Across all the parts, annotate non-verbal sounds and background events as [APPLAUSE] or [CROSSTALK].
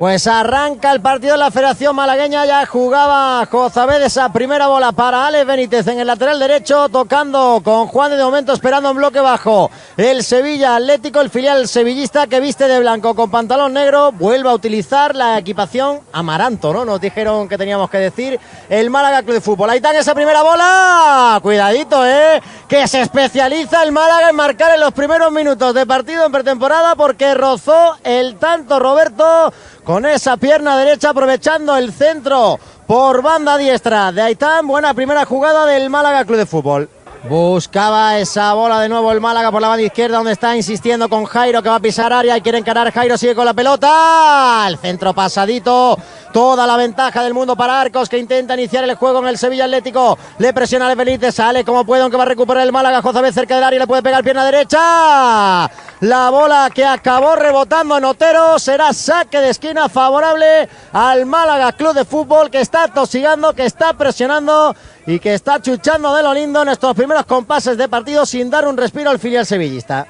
Pues arranca el partido de la Federación Malagueña, ya jugaba Jozabed esa primera bola para Alex Benítez en el lateral derecho, tocando con Juan de momento esperando un bloque bajo. El Sevilla Atlético, el filial sevillista que viste de blanco con pantalón negro, vuelve a utilizar la equipación Amaranto, ¿no? Nos dijeron que teníamos que decir el Málaga Club de Fútbol. Ahí está esa primera bola, cuidadito, ¿eh? Que se especializa el Málaga en marcar en los primeros minutos de partido en pretemporada porque rozó el tanto Roberto con esa pierna derecha aprovechando el centro por banda diestra de Aitán. Buena primera jugada del Málaga Club de Fútbol. Buscaba esa bola de nuevo el Málaga por la banda izquierda donde está insistiendo con Jairo que va a pisar área y quiere encarar Jairo, sigue con la pelota. El centro pasadito Toda la ventaja del mundo para Arcos que intenta iniciar el juego en el Sevilla Atlético. Le presiona el Benítez, sale como puede, aunque va a recuperar el Málaga. José cerca del área le puede pegar pierna derecha. La bola que acabó rebotando en Otero será saque de esquina favorable al Málaga Club de Fútbol que está tosigando, que está presionando y que está chuchando de lo lindo en estos primeros compases de partido sin dar un respiro al filial sevillista.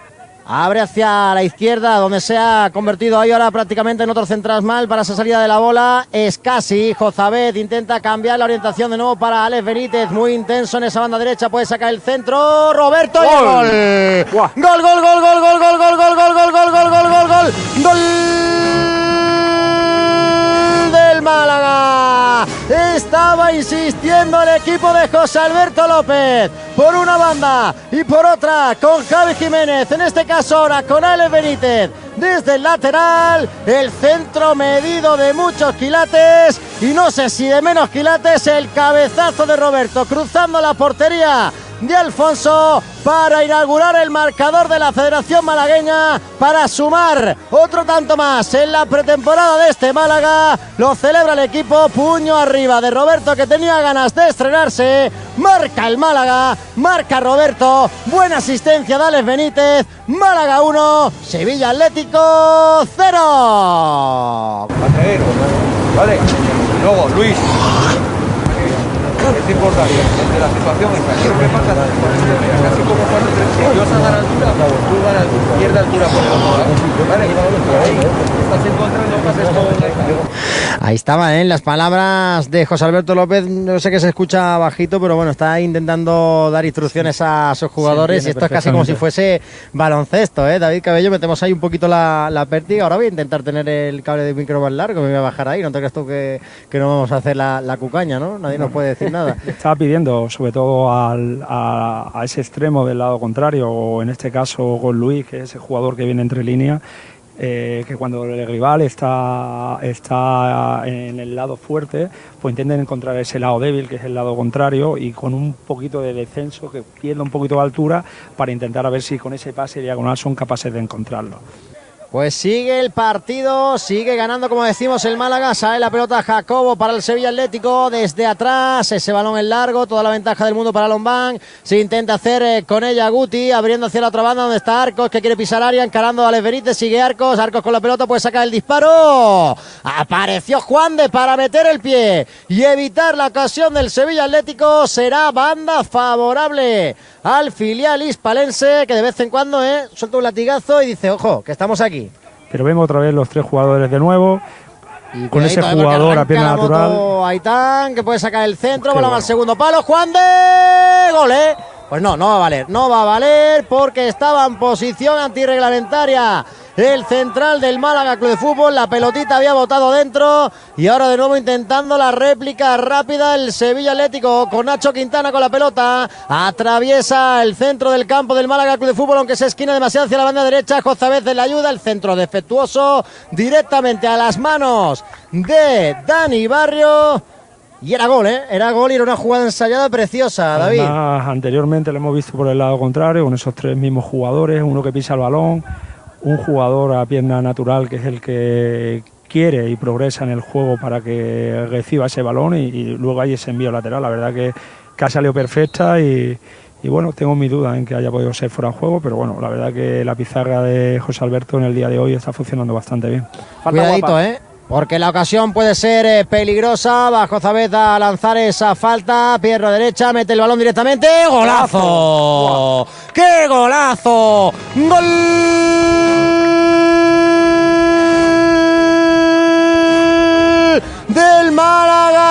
Abre hacia la izquierda, donde se ha convertido ahí ahora prácticamente en otro central mal para esa salida de la bola. Es casi Jozabed intenta cambiar la orientación de nuevo para Alex Benítez. Muy intenso en esa banda derecha. Puede sacar el centro. Roberto gol, gol, gol, gol, gol, gol, gol, gol, gol, gol, gol, gol, gol, gol, gol. Gol del Málaga. Estaba insistiendo el equipo de José Alberto López por una banda y por otra con Javi Jiménez. En este caso ahora con Ale Benítez desde el lateral. El centro medido de muchos quilates y no sé si de menos quilates el cabezazo de Roberto cruzando la portería de Alfonso para inaugurar el marcador de la Federación Malagueña para sumar otro tanto más en la pretemporada de este Málaga. Lo celebra el equipo, puño arriba de Roberto que tenía ganas de estrenarse. Marca el Málaga, marca Roberto, buena asistencia de Alex Benítez. Málaga 1, Sevilla Atlético 0. Vale, luego Luis es importante desde la situación esta. ¿Qué es lo que pasa? Casi como cuando si yo a la altura, tú ganas pierde altura por el otro lado. ¿Vale? Ahí estás encontrando más esto Ahí estaban ¿eh? las palabras de José Alberto López. No sé que se escucha bajito, pero bueno, está intentando dar instrucciones a sus jugadores y esto es casi como si fuese baloncesto, ¿eh? David Cabello, metemos ahí un poquito la, la pértiga. Ahora voy a intentar tener el cable de micro más largo, me voy a bajar ahí. No te creas tú que, que no vamos a hacer la, la cucaña, ¿no? Nadie nos puede decir nada. [LAUGHS] Estaba pidiendo, sobre todo al, a, ese extremo del lado contrario, o en este caso con Luis, que es ese jugador que viene entre líneas, eh, que cuando el rival está, está en el lado fuerte, pues intenten encontrar ese lado débil, que es el lado contrario, y con un poquito de descenso, que pierda un poquito de altura, para intentar a ver si con ese pase diagonal son capaces de encontrarlo. Pues sigue el partido, sigue ganando como decimos el Málaga, sale la pelota Jacobo para el Sevilla Atlético desde atrás, ese balón en largo, toda la ventaja del mundo para Lombán, se intenta hacer eh, con ella Guti, abriendo hacia la otra banda donde está Arcos que quiere pisar área, encarando a Alex sigue Arcos, Arcos con la pelota puede sacar el disparo, apareció Juan de para meter el pie y evitar la ocasión del Sevilla Atlético, será banda favorable al filial hispalense que de vez en cuando eh, suelta un latigazo y dice, ojo, que estamos aquí. Pero vemos otra vez los tres jugadores de nuevo. Y con ese jugador a pierna natural. Aitán, que puede sacar el centro, bola al segundo palo. Juan de gol, ¿eh? Pues no, no va a valer, no va a valer porque estaba en posición antirreglamentaria el central del Málaga Club de Fútbol. La pelotita había botado dentro y ahora de nuevo intentando la réplica rápida el Sevilla Atlético con Nacho Quintana con la pelota. Atraviesa el centro del campo del Málaga Club de Fútbol, aunque se esquina demasiado hacia la banda derecha. Jozabez de la ayuda, el centro defectuoso directamente a las manos de Dani Barrio. Y era gol, ¿eh? Era gol y era una jugada ensayada preciosa, David. anteriormente lo hemos visto por el lado contrario, con esos tres mismos jugadores, uno que pisa el balón, un jugador a pierna natural que es el que quiere y progresa en el juego para que reciba ese balón y, luego hay ese envío lateral. La verdad que, que ha salido perfecta y, bueno, tengo mi duda en que haya podido ser fuera de juego, pero bueno, la verdad que la pizarra de José Alberto en el día de hoy está funcionando bastante bien. Cuidadito, ¿eh? Porque la ocasión puede ser eh, peligrosa. Bajo Zabeza a lanzar esa falta. Pierna derecha, mete el balón directamente. ¡Golazo! ¡Qué golazo! ¡Gol!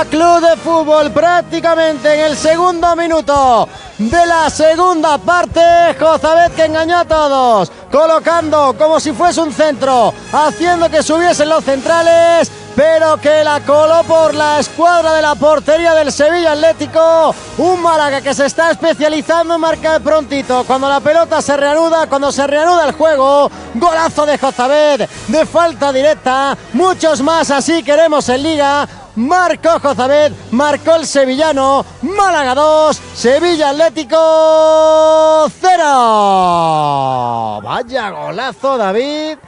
Club de Fútbol prácticamente en el segundo minuto de la segunda parte. Jozabet que engañó a todos, colocando como si fuese un centro, haciendo que subiesen los centrales pero que la coló por la escuadra de la portería del Sevilla Atlético. Un Málaga que se está especializando en marcar prontito. Cuando la pelota se reanuda, cuando se reanuda el juego, golazo de Jozabed, de falta directa, muchos más así queremos en liga. Marcó Jozabed, marcó el sevillano, Málaga 2, Sevilla Atlético 0. Vaya golazo David.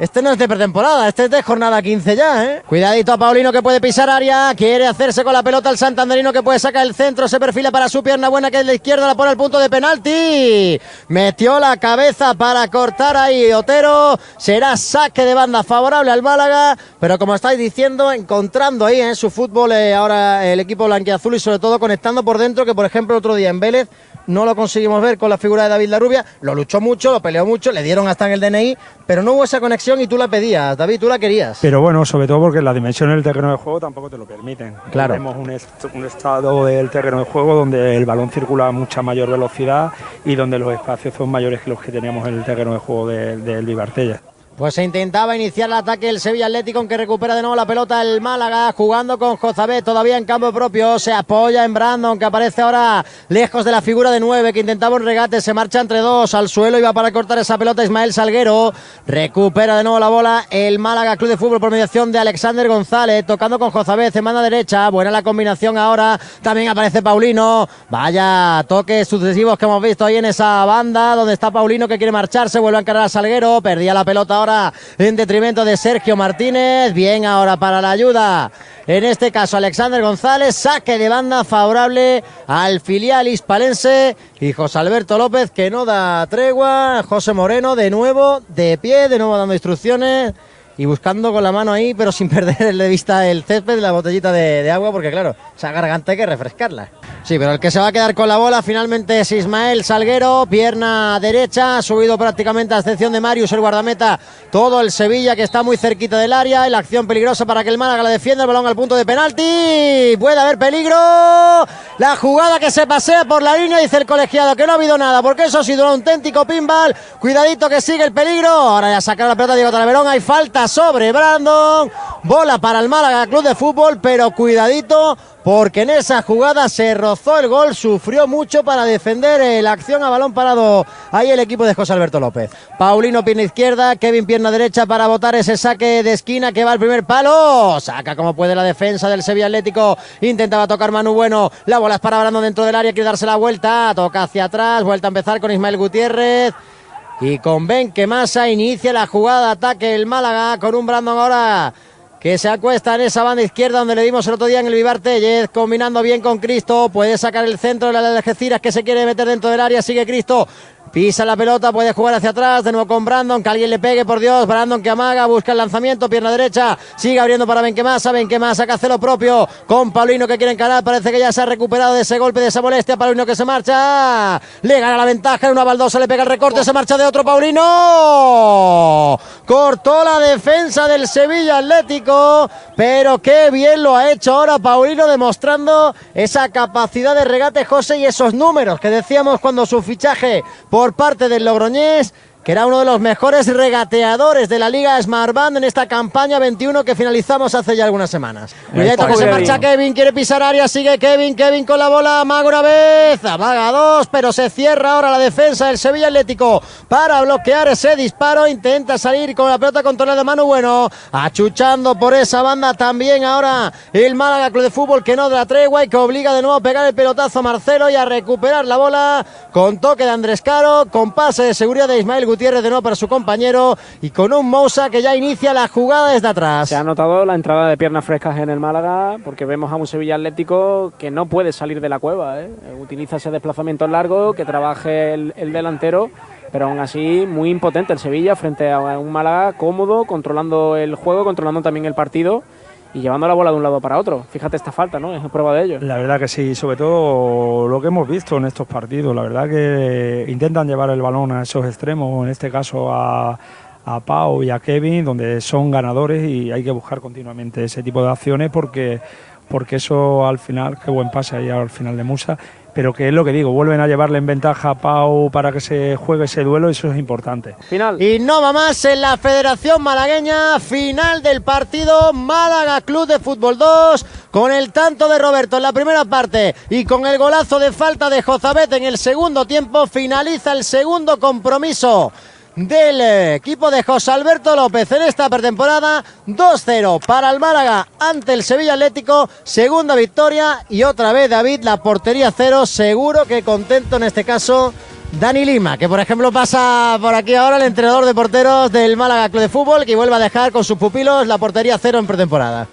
Este no es de pretemporada, este es de jornada 15 ya, ¿eh? Cuidadito a Paulino que puede pisar área, quiere hacerse con la pelota el santanderino que puede sacar el centro, se perfila para su pierna buena que es la izquierda, la pone al punto de penalti. Metió la cabeza para cortar ahí Otero, será saque de banda favorable al Málaga, pero como estáis diciendo, encontrando ahí en su fútbol eh, ahora el equipo blanquiazul y sobre todo conectando por dentro, que por ejemplo otro día en Vélez no lo conseguimos ver con la figura de David Larrubia, lo luchó mucho, lo peleó mucho, le dieron hasta en el DNI, pero no hubo esa conexión y tú la pedías, David, tú la querías. Pero bueno, sobre todo porque la dimensión del terreno de juego tampoco te lo permiten. Claro. Tenemos un, est un estado del terreno de juego donde el balón circula a mucha mayor velocidad y donde los espacios son mayores que los que teníamos en el terreno de juego del de, de pues se intentaba iniciar el ataque el Sevilla Atlético, aunque recupera de nuevo la pelota el Málaga, jugando con Jozabé, todavía en campo propio, se apoya en Brandon, que aparece ahora lejos de la figura de nueve, que intentaba un regate, se marcha entre dos, al suelo, iba para cortar esa pelota Ismael Salguero, recupera de nuevo la bola el Málaga Club de Fútbol por mediación de Alexander González, tocando con Jozabé, en manda derecha, buena la combinación ahora, también aparece Paulino, vaya toques sucesivos que hemos visto ahí en esa banda, donde está Paulino que quiere marcharse, vuelve a encarar a Salguero, perdía la pelota ahora en detrimento de Sergio Martínez. Bien ahora para la ayuda. En este caso, Alexander González, saque de banda favorable al filial hispalense y José Alberto López que no da tregua. José Moreno de nuevo de pie, de nuevo dando instrucciones y buscando con la mano ahí, pero sin [LAUGHS] perder de vista el césped, la botellita de, de agua, porque claro, esa garganta hay que refrescarla. Sí, pero el que se va a quedar con la bola finalmente es Ismael Salguero, pierna derecha, subido prácticamente a excepción de Marius, el guardameta, todo el Sevilla que está muy cerquita del área, la acción peligrosa para que el Málaga la defienda, el balón al punto de penalti, puede haber peligro, la jugada que se pasea por la línea, dice el colegiado que no ha habido nada, porque eso ha sido un auténtico pinball, cuidadito que sigue el peligro, ahora ya sacar la pelota Diego Talaverón, hay falta sobre Brandon, bola para el Málaga Club de Fútbol, pero cuidadito porque en esa jugada se rozó el gol, sufrió mucho para defender la acción a balón parado. Ahí el equipo de José Alberto López. Paulino pierna izquierda, Kevin pierna derecha para botar ese saque de esquina que va al primer palo, saca como puede la defensa del Sevilla Atlético, intentaba tocar Manu Bueno, la bola es para Brando dentro del área, quiere darse la vuelta, toca hacia atrás, vuelta a empezar con Ismael Gutiérrez. Y con Ben Masa inicia la jugada ataque el Málaga con un Brandon ahora que se acuesta en esa banda izquierda donde le dimos el otro día en el Vivar Tellez, combinando bien con Cristo, puede sacar el centro de la de Algeciras que se quiere meter dentro del área, sigue Cristo, Pisa la pelota, puede jugar hacia atrás, de nuevo con Brandon, que alguien le pegue, por Dios. Brandon que amaga, busca el lanzamiento, pierna derecha, sigue abriendo para Benquemasa, Benquemasa que hace lo propio con Paulino que quiere encarar, parece que ya se ha recuperado de ese golpe, de esa molestia, Paulino que se marcha, le gana la ventaja, en una baldosa le pega el recorte, se marcha de otro Paulino, cortó la defensa del Sevilla Atlético, pero qué bien lo ha hecho ahora Paulino demostrando esa capacidad de regate José y esos números que decíamos cuando su fichaje parte del Logroñés que era uno de los mejores regateadores de la Liga Smart Band en esta campaña 21 que finalizamos hace ya algunas semanas. Cuidado que se marcha Kevin, quiere pisar área, sigue Kevin, Kevin con la bola, amaga una vez, amaga dos, pero se cierra ahora la defensa del Sevilla Atlético para bloquear ese disparo, intenta salir con la pelota controlada de mano bueno, achuchando por esa banda también ahora el Málaga Club de Fútbol que no da tregua y que obliga de nuevo a pegar el pelotazo a Marcelo y a recuperar la bola con toque de Andrés Caro, con pase de seguridad de Ismael Gutiérrez de nuevo para su compañero y con un Mousa que ya inicia la jugada desde atrás. Se ha notado la entrada de piernas frescas en el Málaga porque vemos a un Sevilla Atlético que no puede salir de la cueva. ¿eh? Utiliza ese desplazamiento largo, que trabaje el, el delantero pero aún así muy impotente el Sevilla frente a un Málaga cómodo, controlando el juego, controlando también el partido y llevando la bola de un lado para otro. Fíjate esta falta, ¿no? Es prueba de ello. La verdad que sí, sobre todo lo que hemos visto en estos partidos. La verdad que intentan llevar el balón a esos extremos, en este caso a, a Pau y a Kevin, donde son ganadores y hay que buscar continuamente ese tipo de acciones porque, porque eso al final, qué buen pase ahí al final de Musa, pero que es lo que digo, vuelven a llevarle en ventaja a Pau para que se juegue ese duelo, eso es importante. Final. Y no va más en la Federación Malagueña, final del partido Málaga Club de Fútbol 2, con el tanto de Roberto en la primera parte y con el golazo de falta de Jozabet en el segundo tiempo, finaliza el segundo compromiso del equipo de José Alberto López en esta pretemporada. 2-0 para el Málaga ante el Sevilla Atlético. Segunda victoria y otra vez David, la portería cero. Seguro que contento en este caso Dani Lima, que por ejemplo pasa por aquí ahora el entrenador de porteros del Málaga Club de Fútbol, que vuelve a dejar con sus pupilos la portería cero en pretemporada.